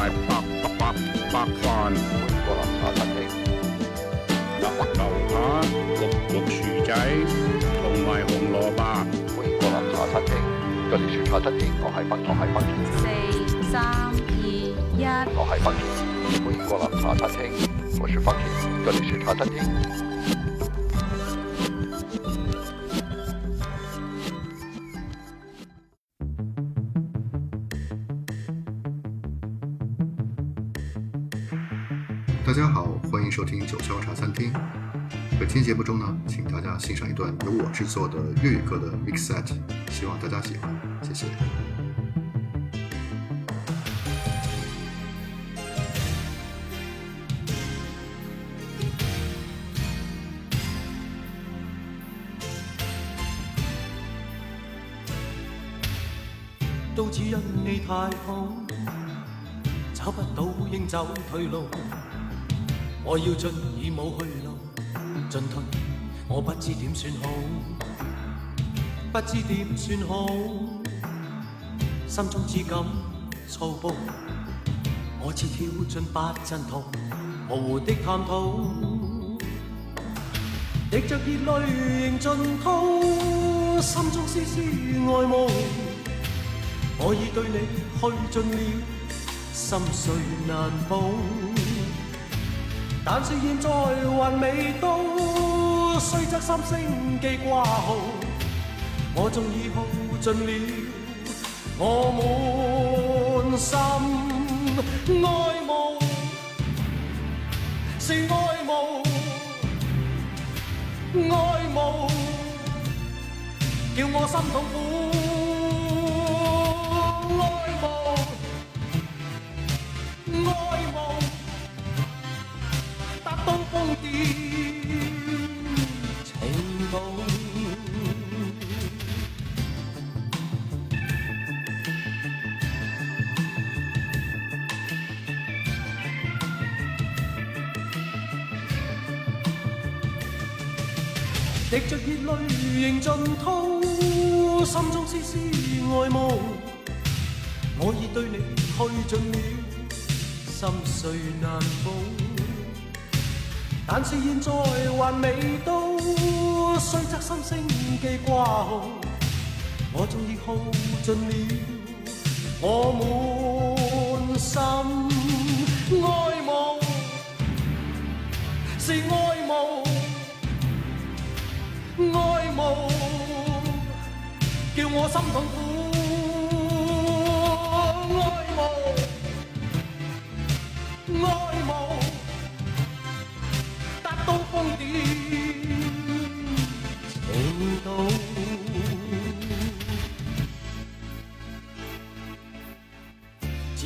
八白八白饭，欢迎光临茶餐厅。白肉虾，绿绿薯仔，同埋红萝卜，欢迎光临茶餐厅。这里是茶餐厅，我系宾，我系宾。四三二一，我系宾。欢迎光临茶餐厅，我是方婷，这里是茶餐厅。听，本期节目中呢，请大家欣赏一段由我制作的粤语歌的 mix set，希望大家喜欢，谢谢。都只因你太好，找不到应走退路，我要进。已冇去路，进退我不知点算好，不知点算好，心中知感错步，我似跳进八阵图，模糊的探讨，滴着热泪仍尽吐，心中丝丝爱慕，我已对你去尽了，心碎难补。但是现在还未到，虽则心声记挂号，我终已耗尽了我满心爱慕，是爱慕，爱慕，叫我心痛苦。情动，滴着热泪仍尽吐，心中丝丝爱慕，我已对你去尽了，心碎难补。但是现在还未到，虽则心声记挂好，我终已耗尽了我满心爱慕，是爱慕，爱慕，叫我心痛苦。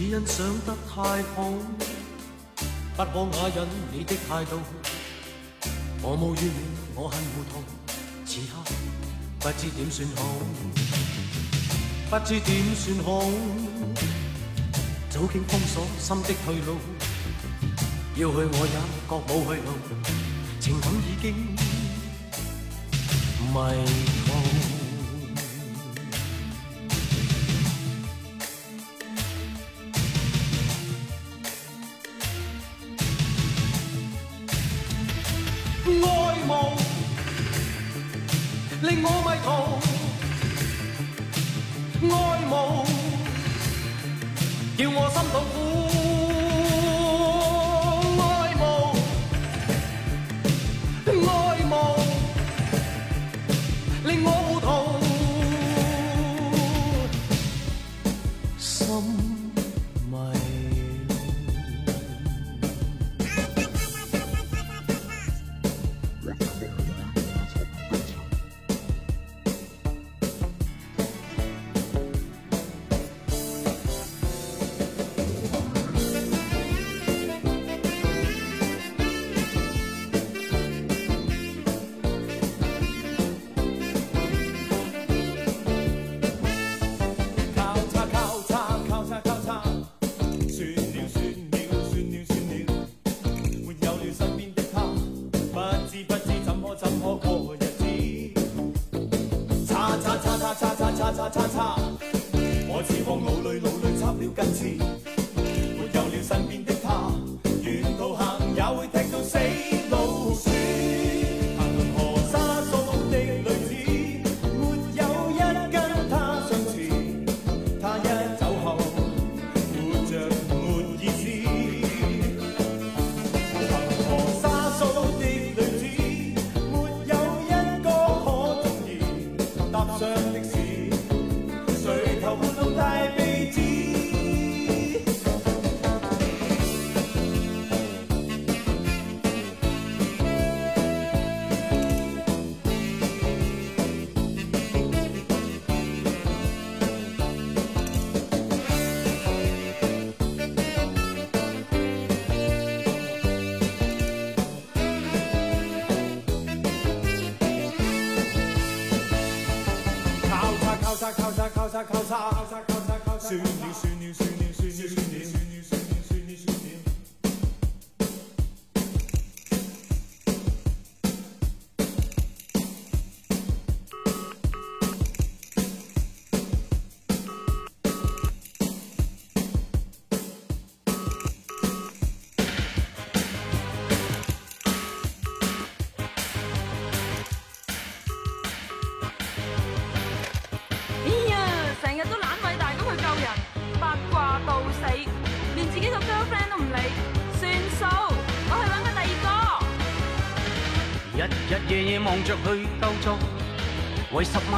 只欣赏得太好，不可瓦忍你的态度。我无怨，我恨糊涂，此刻不知点算好，不知点算好。早经封锁心的退路，要去我也觉冇去路，情感已经迷。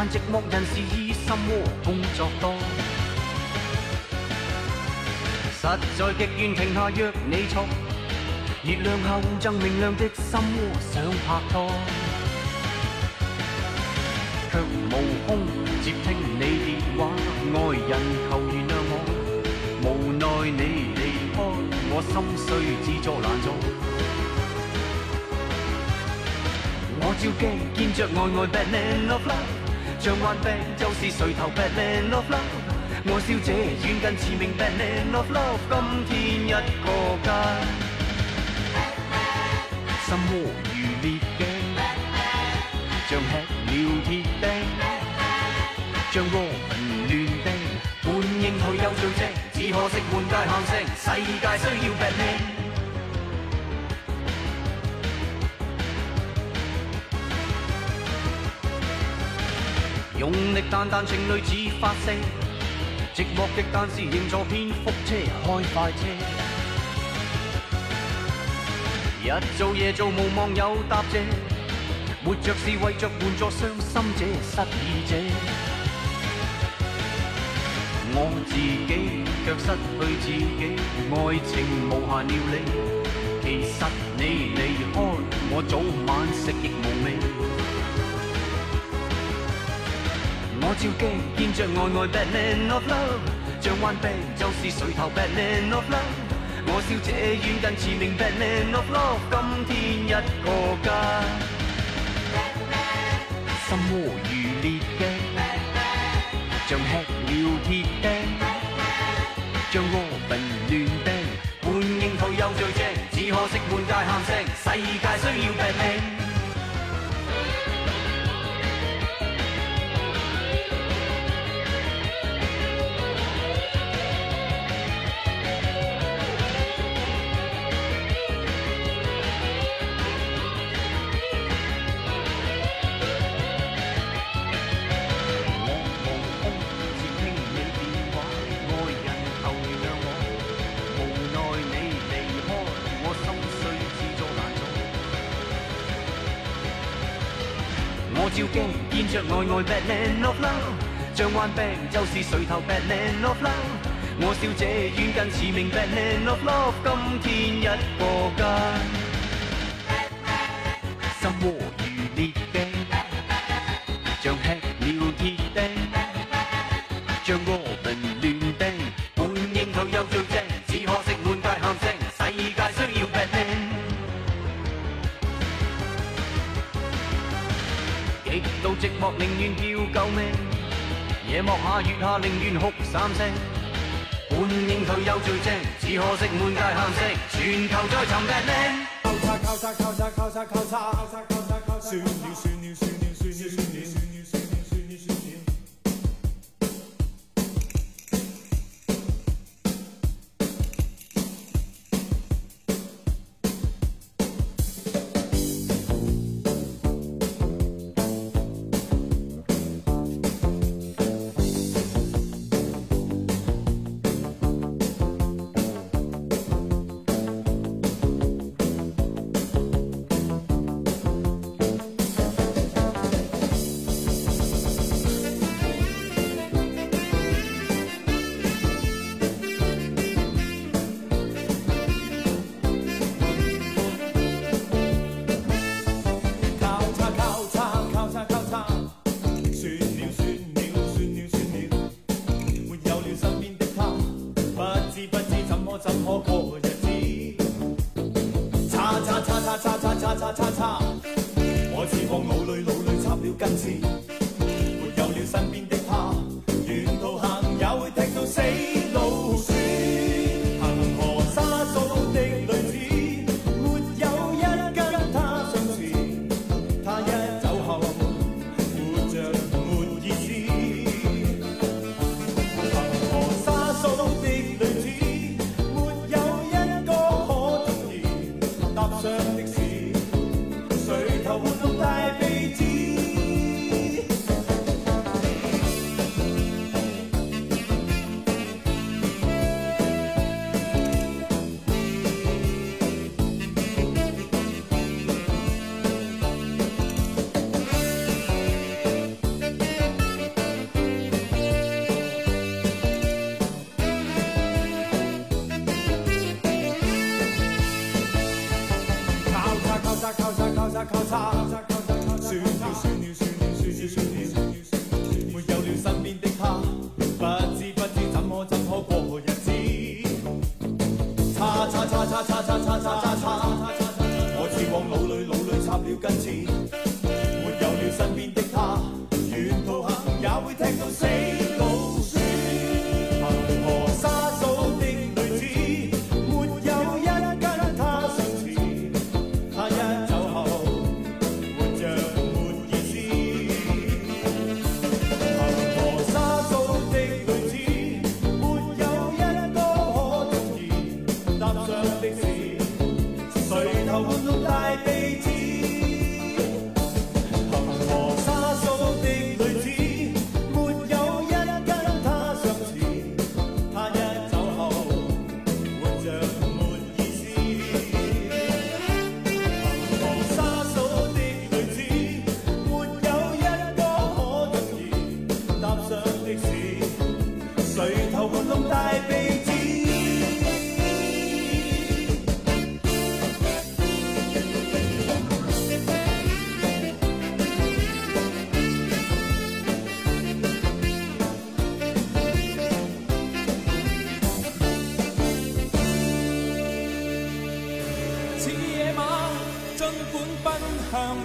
寂寞人士意心窝，工作多。实在极愿停下约你坐，月亮下互赠明亮的心窝，想拍拖，却无空接听你电话。爱人求原谅我，无奈你离开，我心碎，自助难做。我照镜见着爱爱，不能 love life。像患病，就是垂头 Bad l n of Love。我笑这远近驰名 Bad l n of Love，今天一个家。心窝如烈镜，像吃了铁钉，像歌紊乱的，本应退休最正，只可惜满街喊声，世界需要 Bad n 用力淡淡情侣只发声，寂寞的但是仍坐蝙幅车开快车。日做夜做无望有答谢，活着是为着援助伤心者、失意者。我自己却失去自己，爱情无限料理。其实你离开我，早晚食亦无味。照镜，見著我爱 b a Man of Love，像彎飛就是垂头 b a Man of Love。我笑這冤近自名 Bad Man of Love，今天一個家。心窝如烈嘅，像吃了鐵釘，像阿笨亂頂，半应桃又最正，只可惜满街喊聲，世界需要 b a Man。我照镜见着呆呆 battle lenovo 像弯病就是垂头 battle lenovo 我笑这冤更似明 battle lenovo 今天一个更心窝如烈丁像吃了铁钉像我寂寞宁愿叫救命，夜幕下月下宁愿哭三声，半认退又最精，只可惜满街喊声。全球在寻 b a t 交叉交叉交叉交叉交叉，交叉交叉交叉，算了算了算。say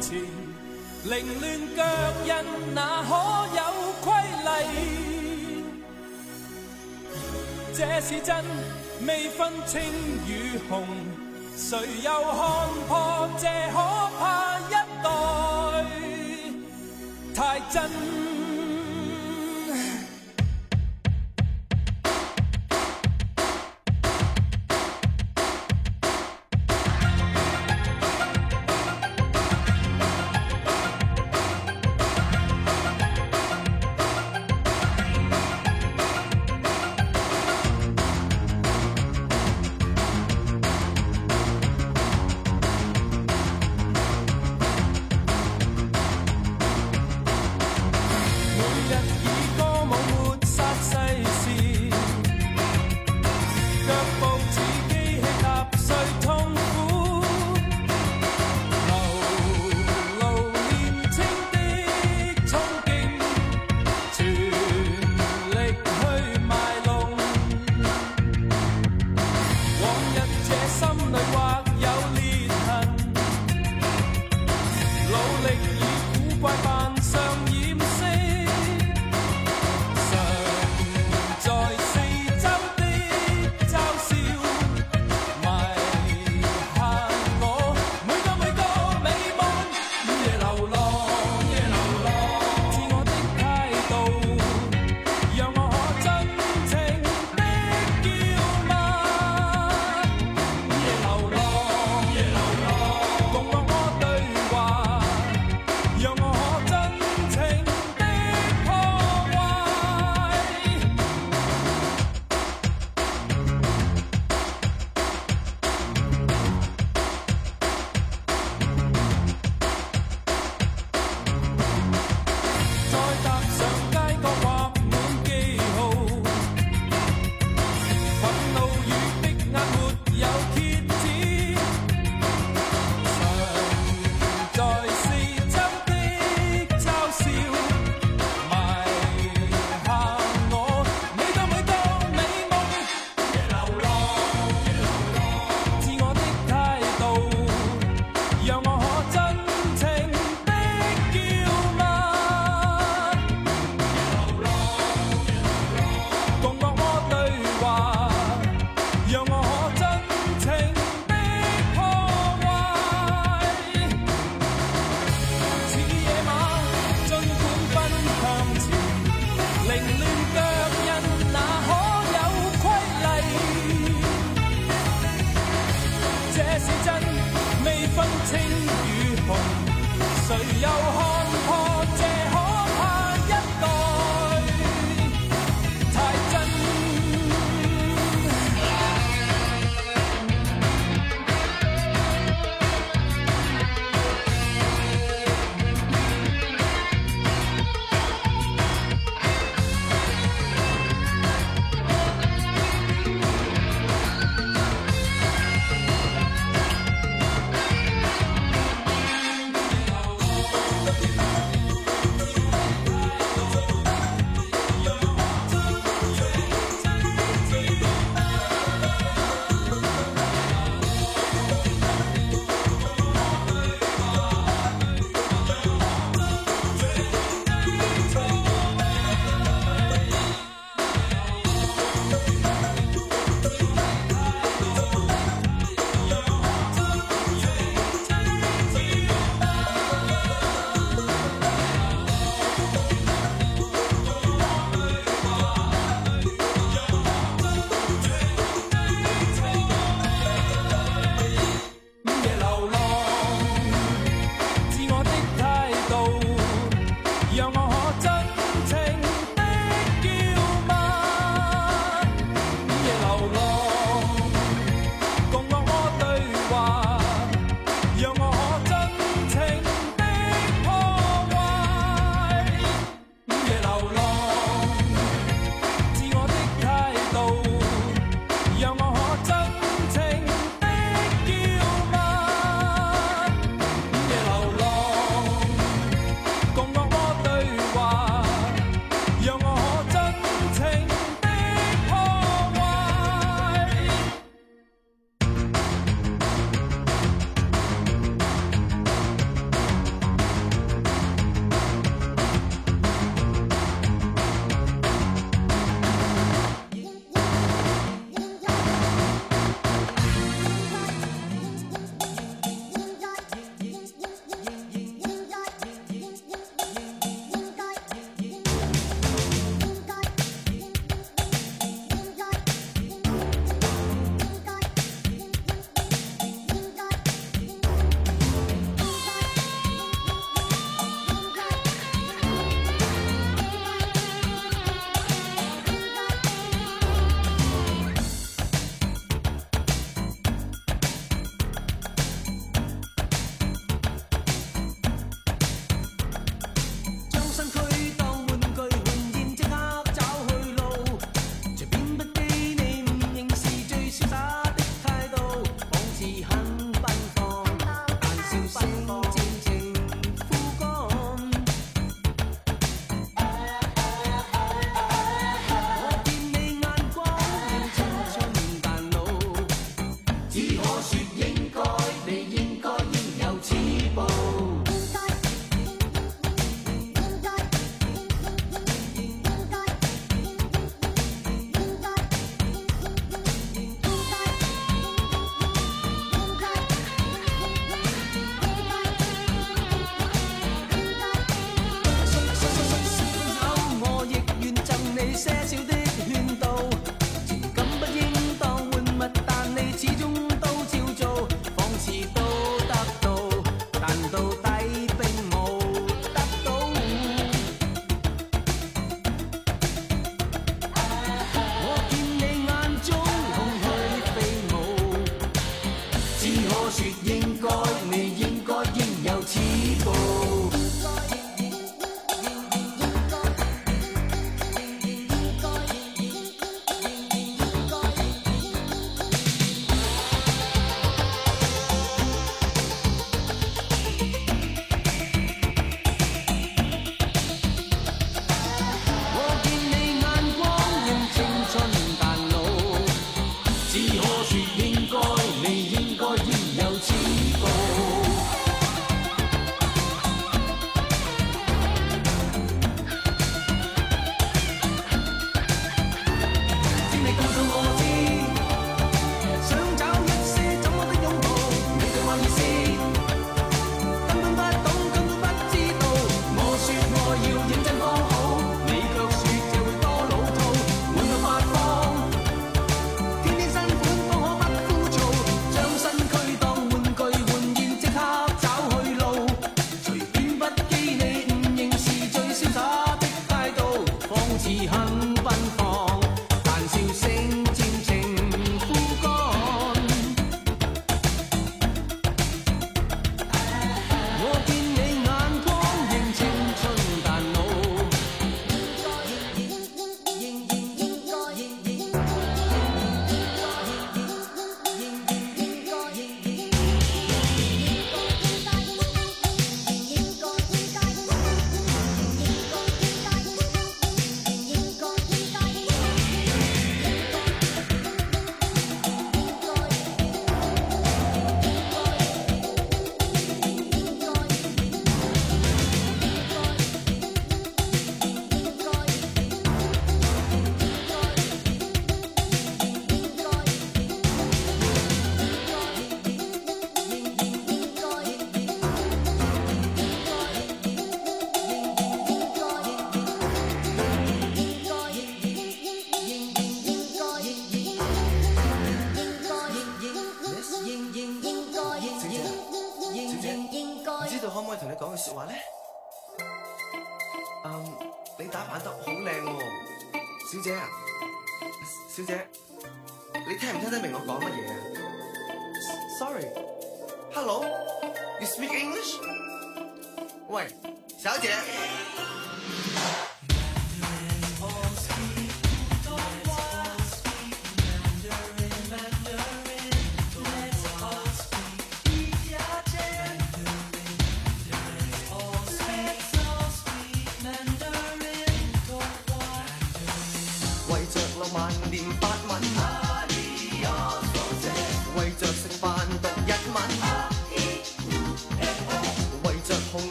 前凌乱脚印哪可有规例？这是真未分青与红，谁又看破这可怕一代太真？不管吧。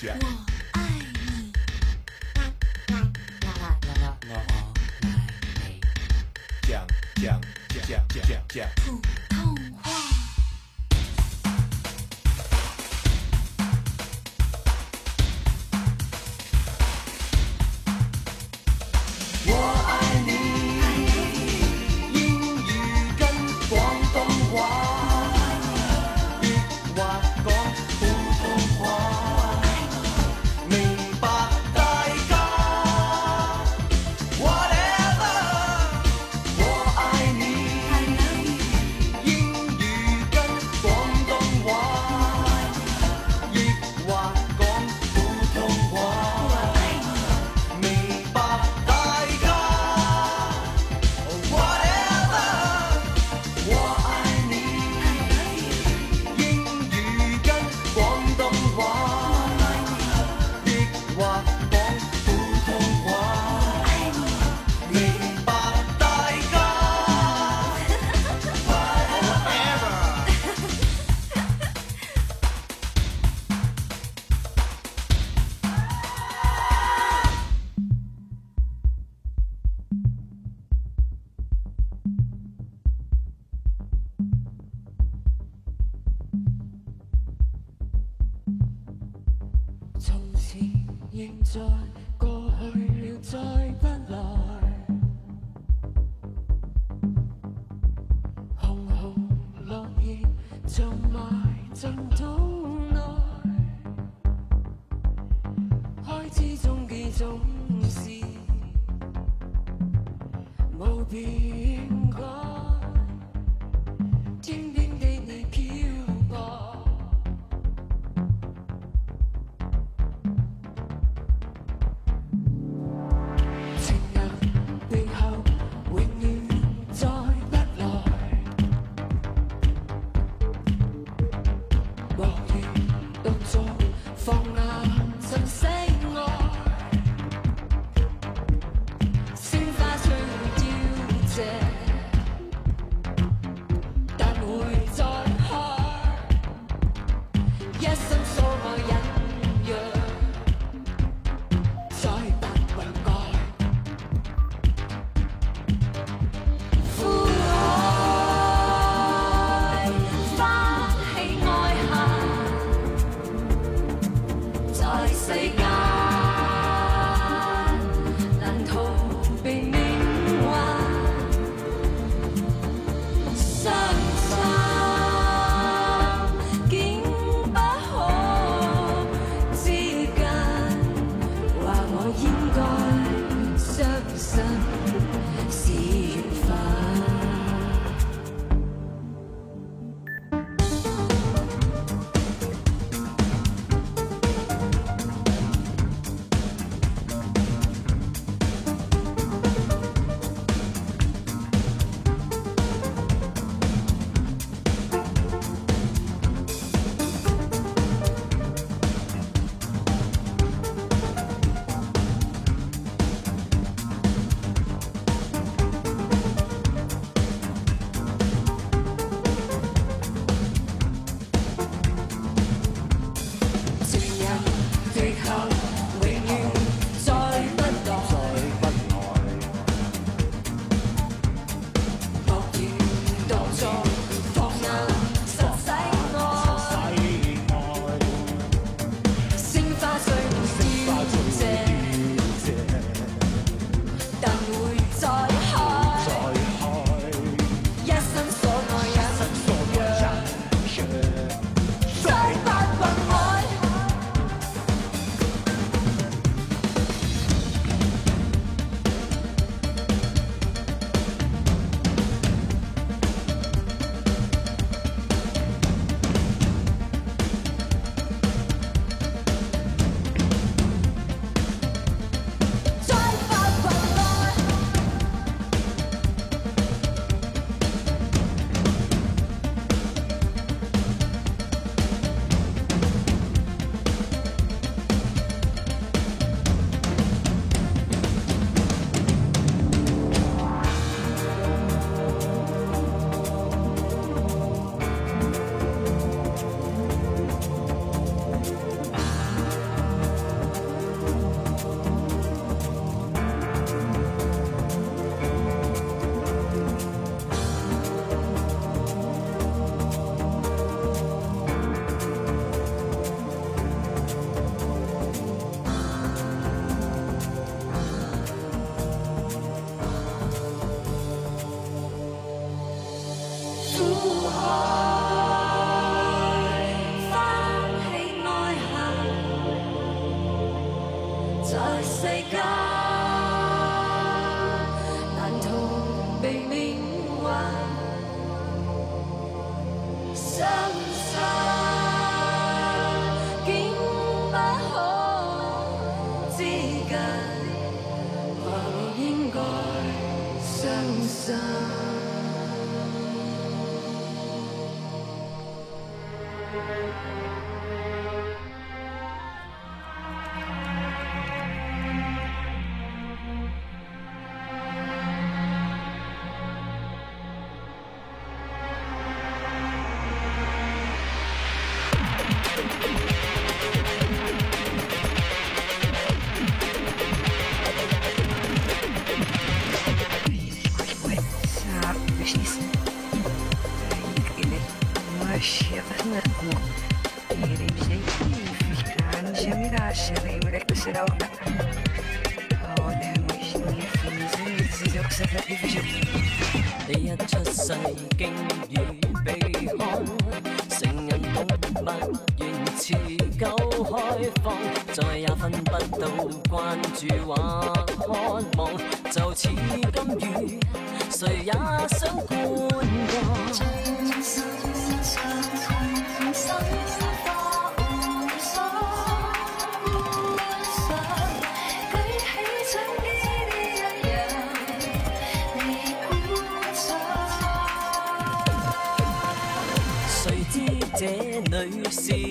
Jack.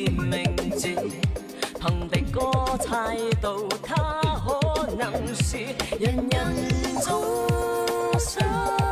凭的哥态度，他可能是人人中崇。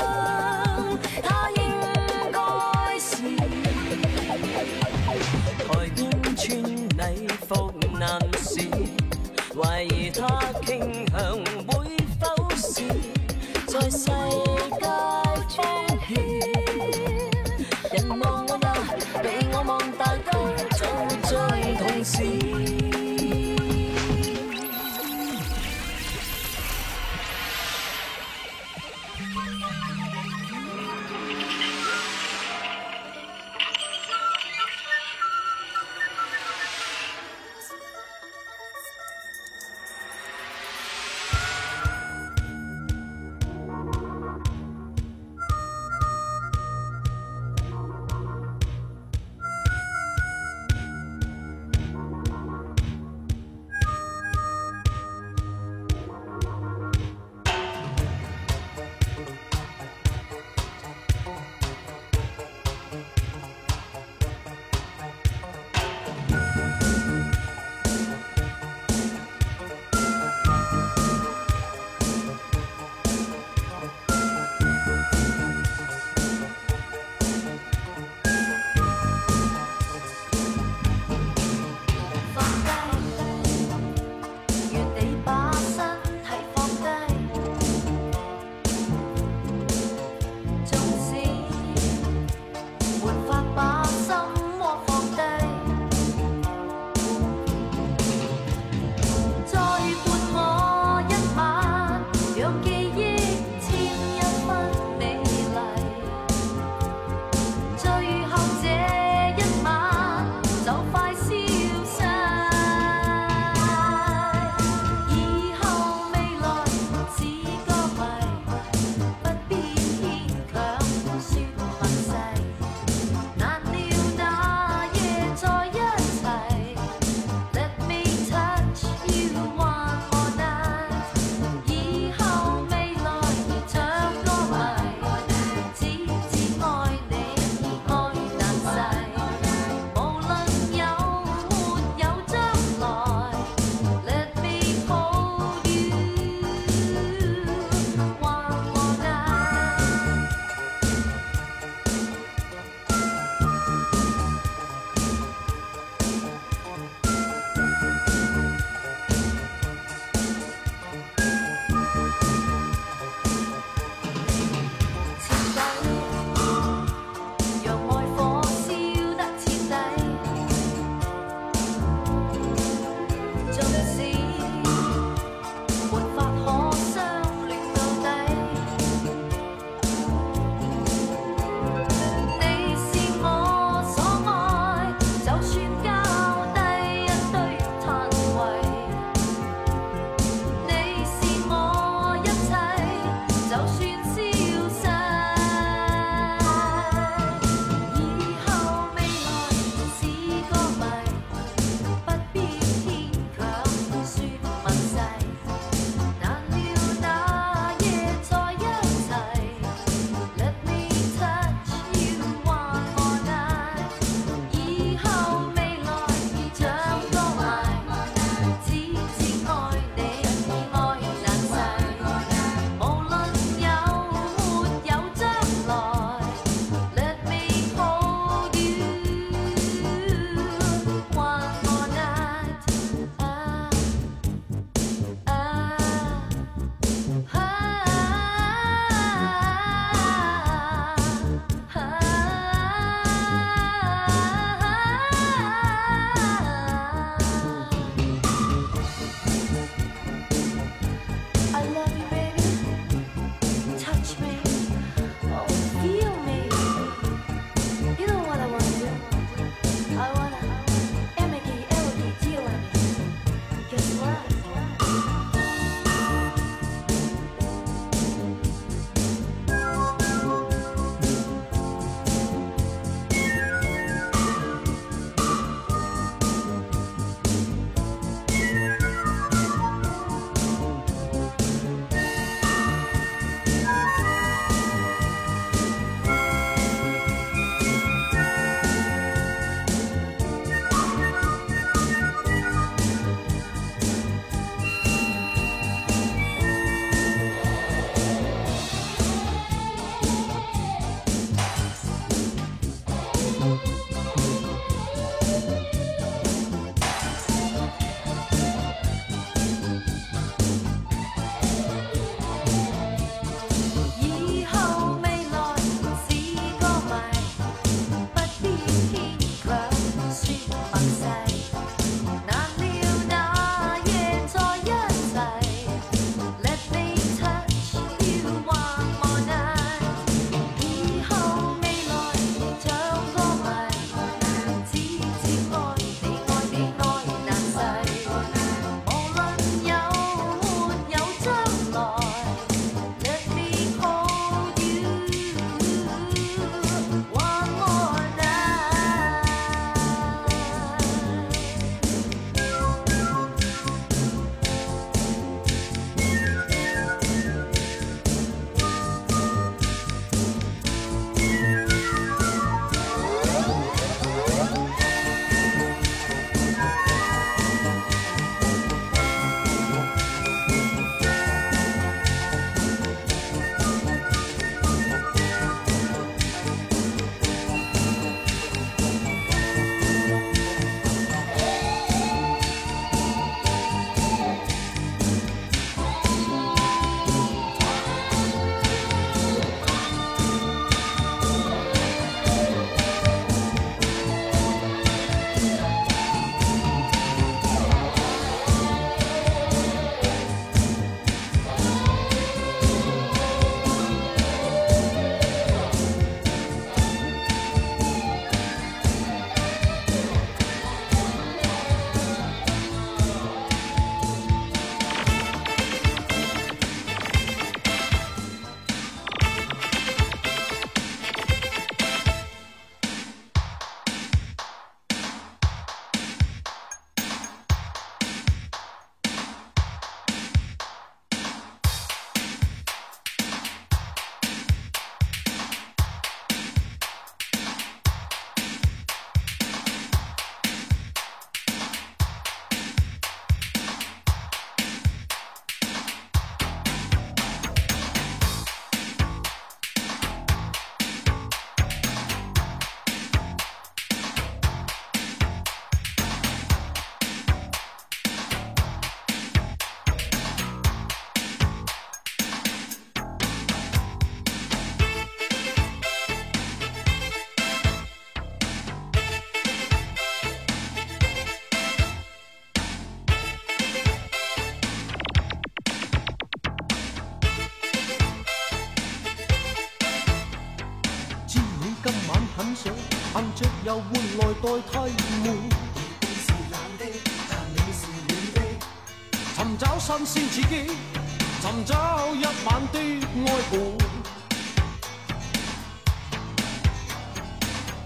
自己寻找一晚的爱伴。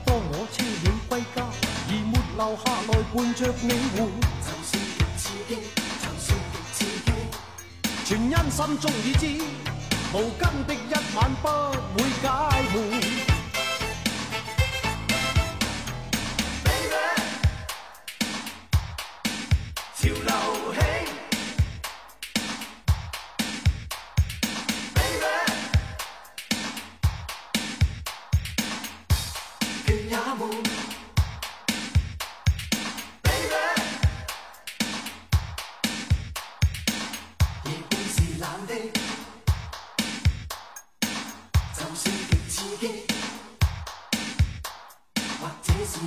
当我车已归家，而没留下来伴着你玩。就算刺激，就算刺激，全因心中已知无根。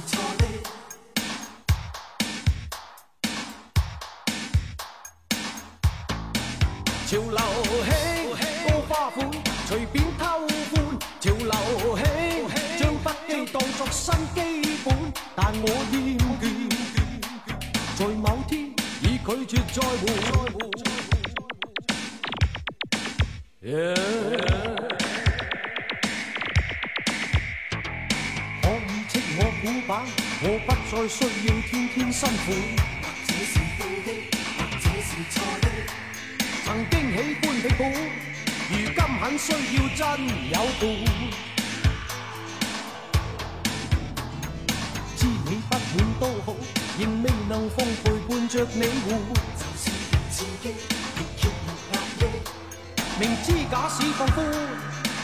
潮流兴，高花款随便偷欢。潮流兴，将不羁当作新基本。但我厌倦，在某天已拒绝再玩。我不再需要天天辛苦，或者是对的，或者是错的。曾经喜欢你苦，如今很需要真有伴。知你不满都好，仍未能奉陪伴着你活。就是自己，越强烈压抑。明知假使放飞，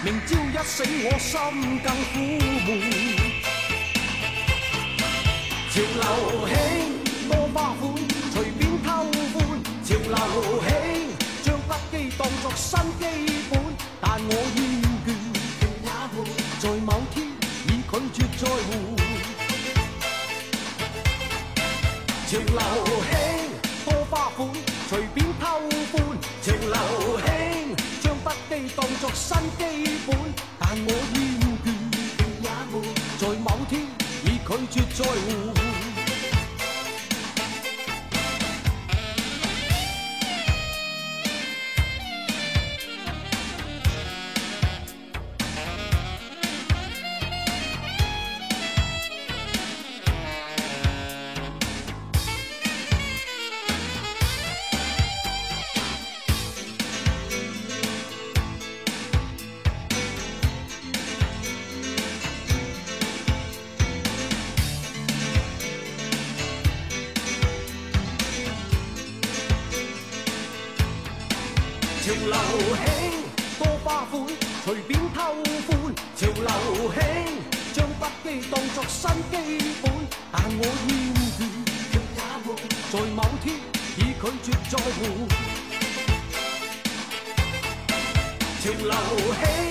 明朝一醒我心更苦闷。潮流起，多花款，随便偷欢。潮流起，将不羁当作新基本。但我愿。hey.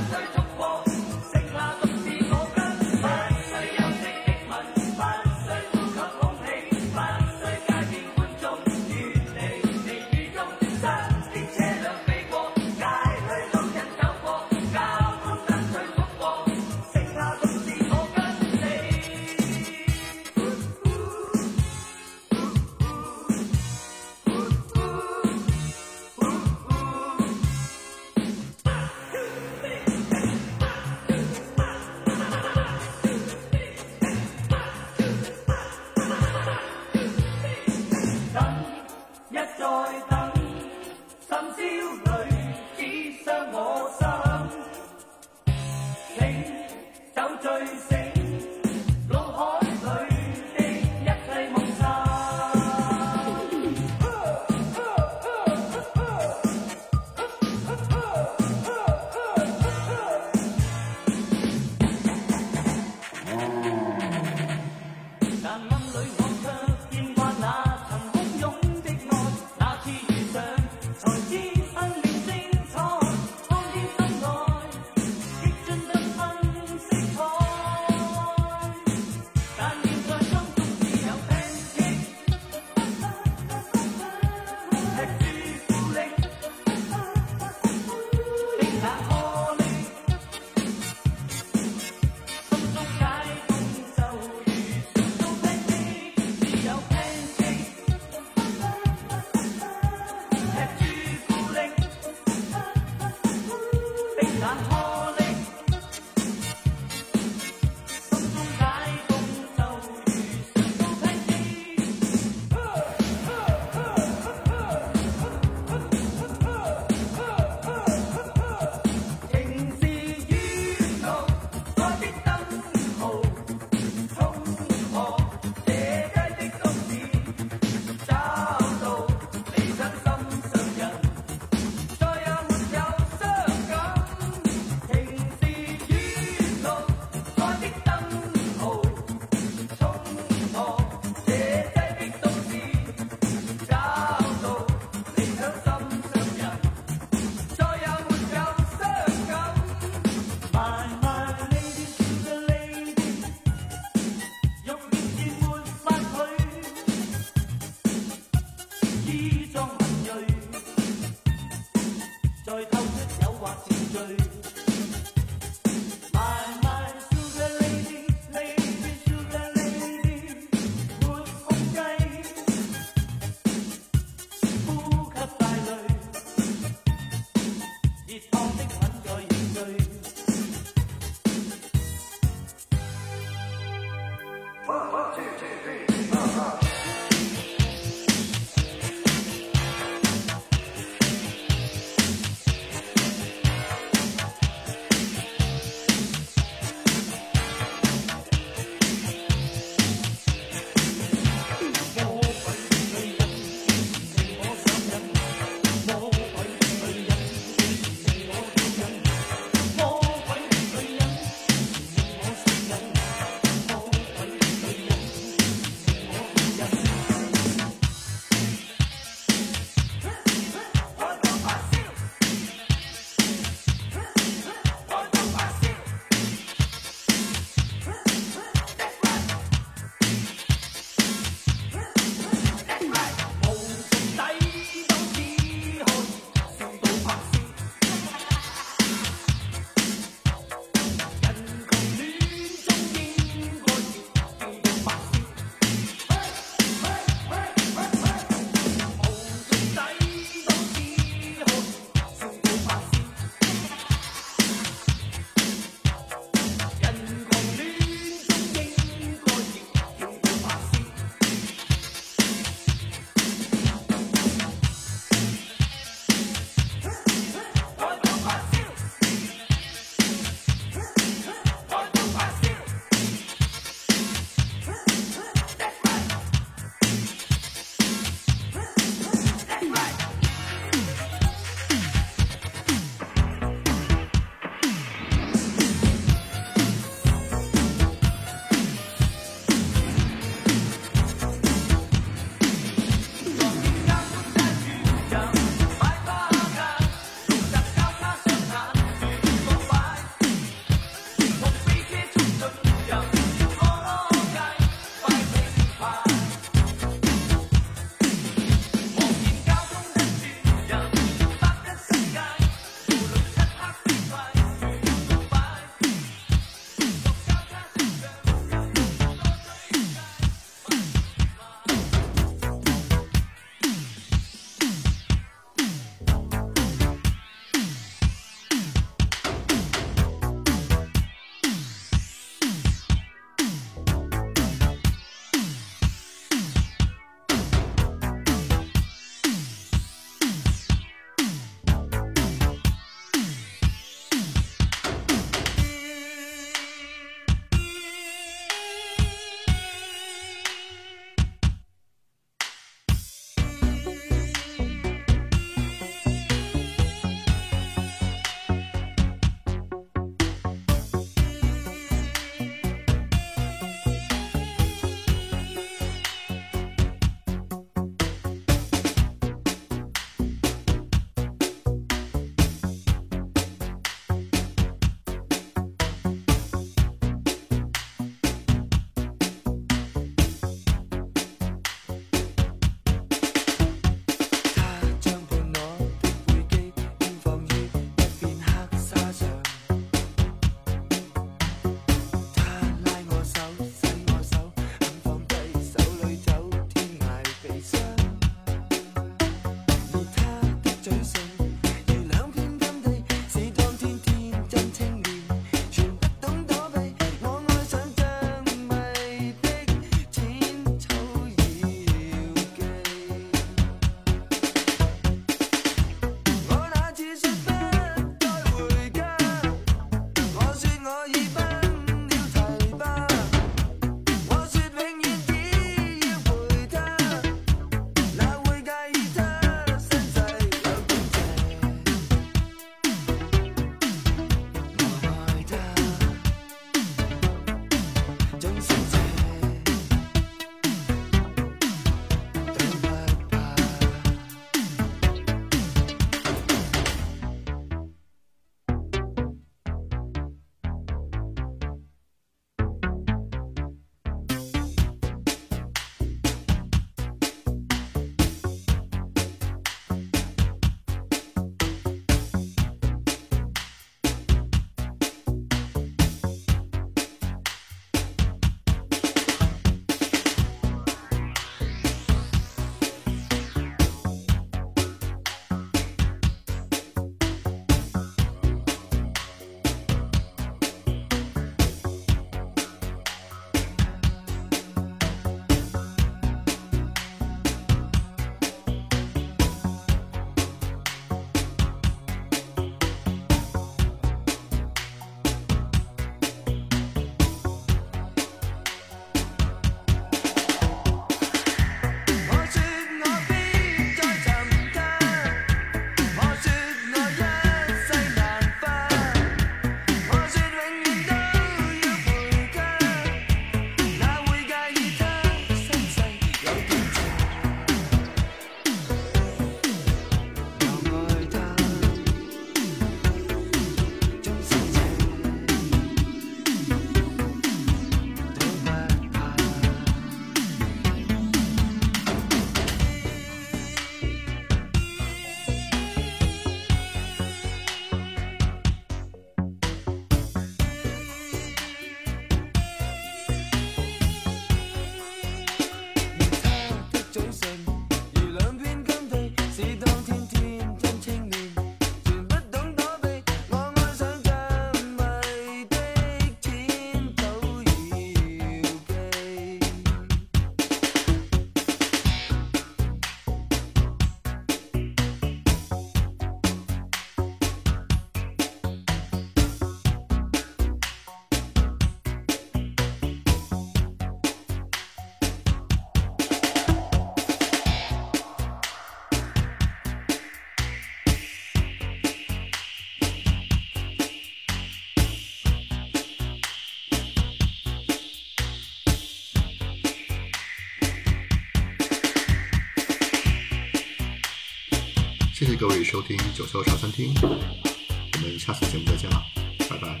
各位收听九霄茶餐厅，我们下次节目再见啦，拜拜！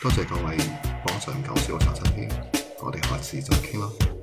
多谢各位帮衬九霄茶餐厅，我哋下次再见啦。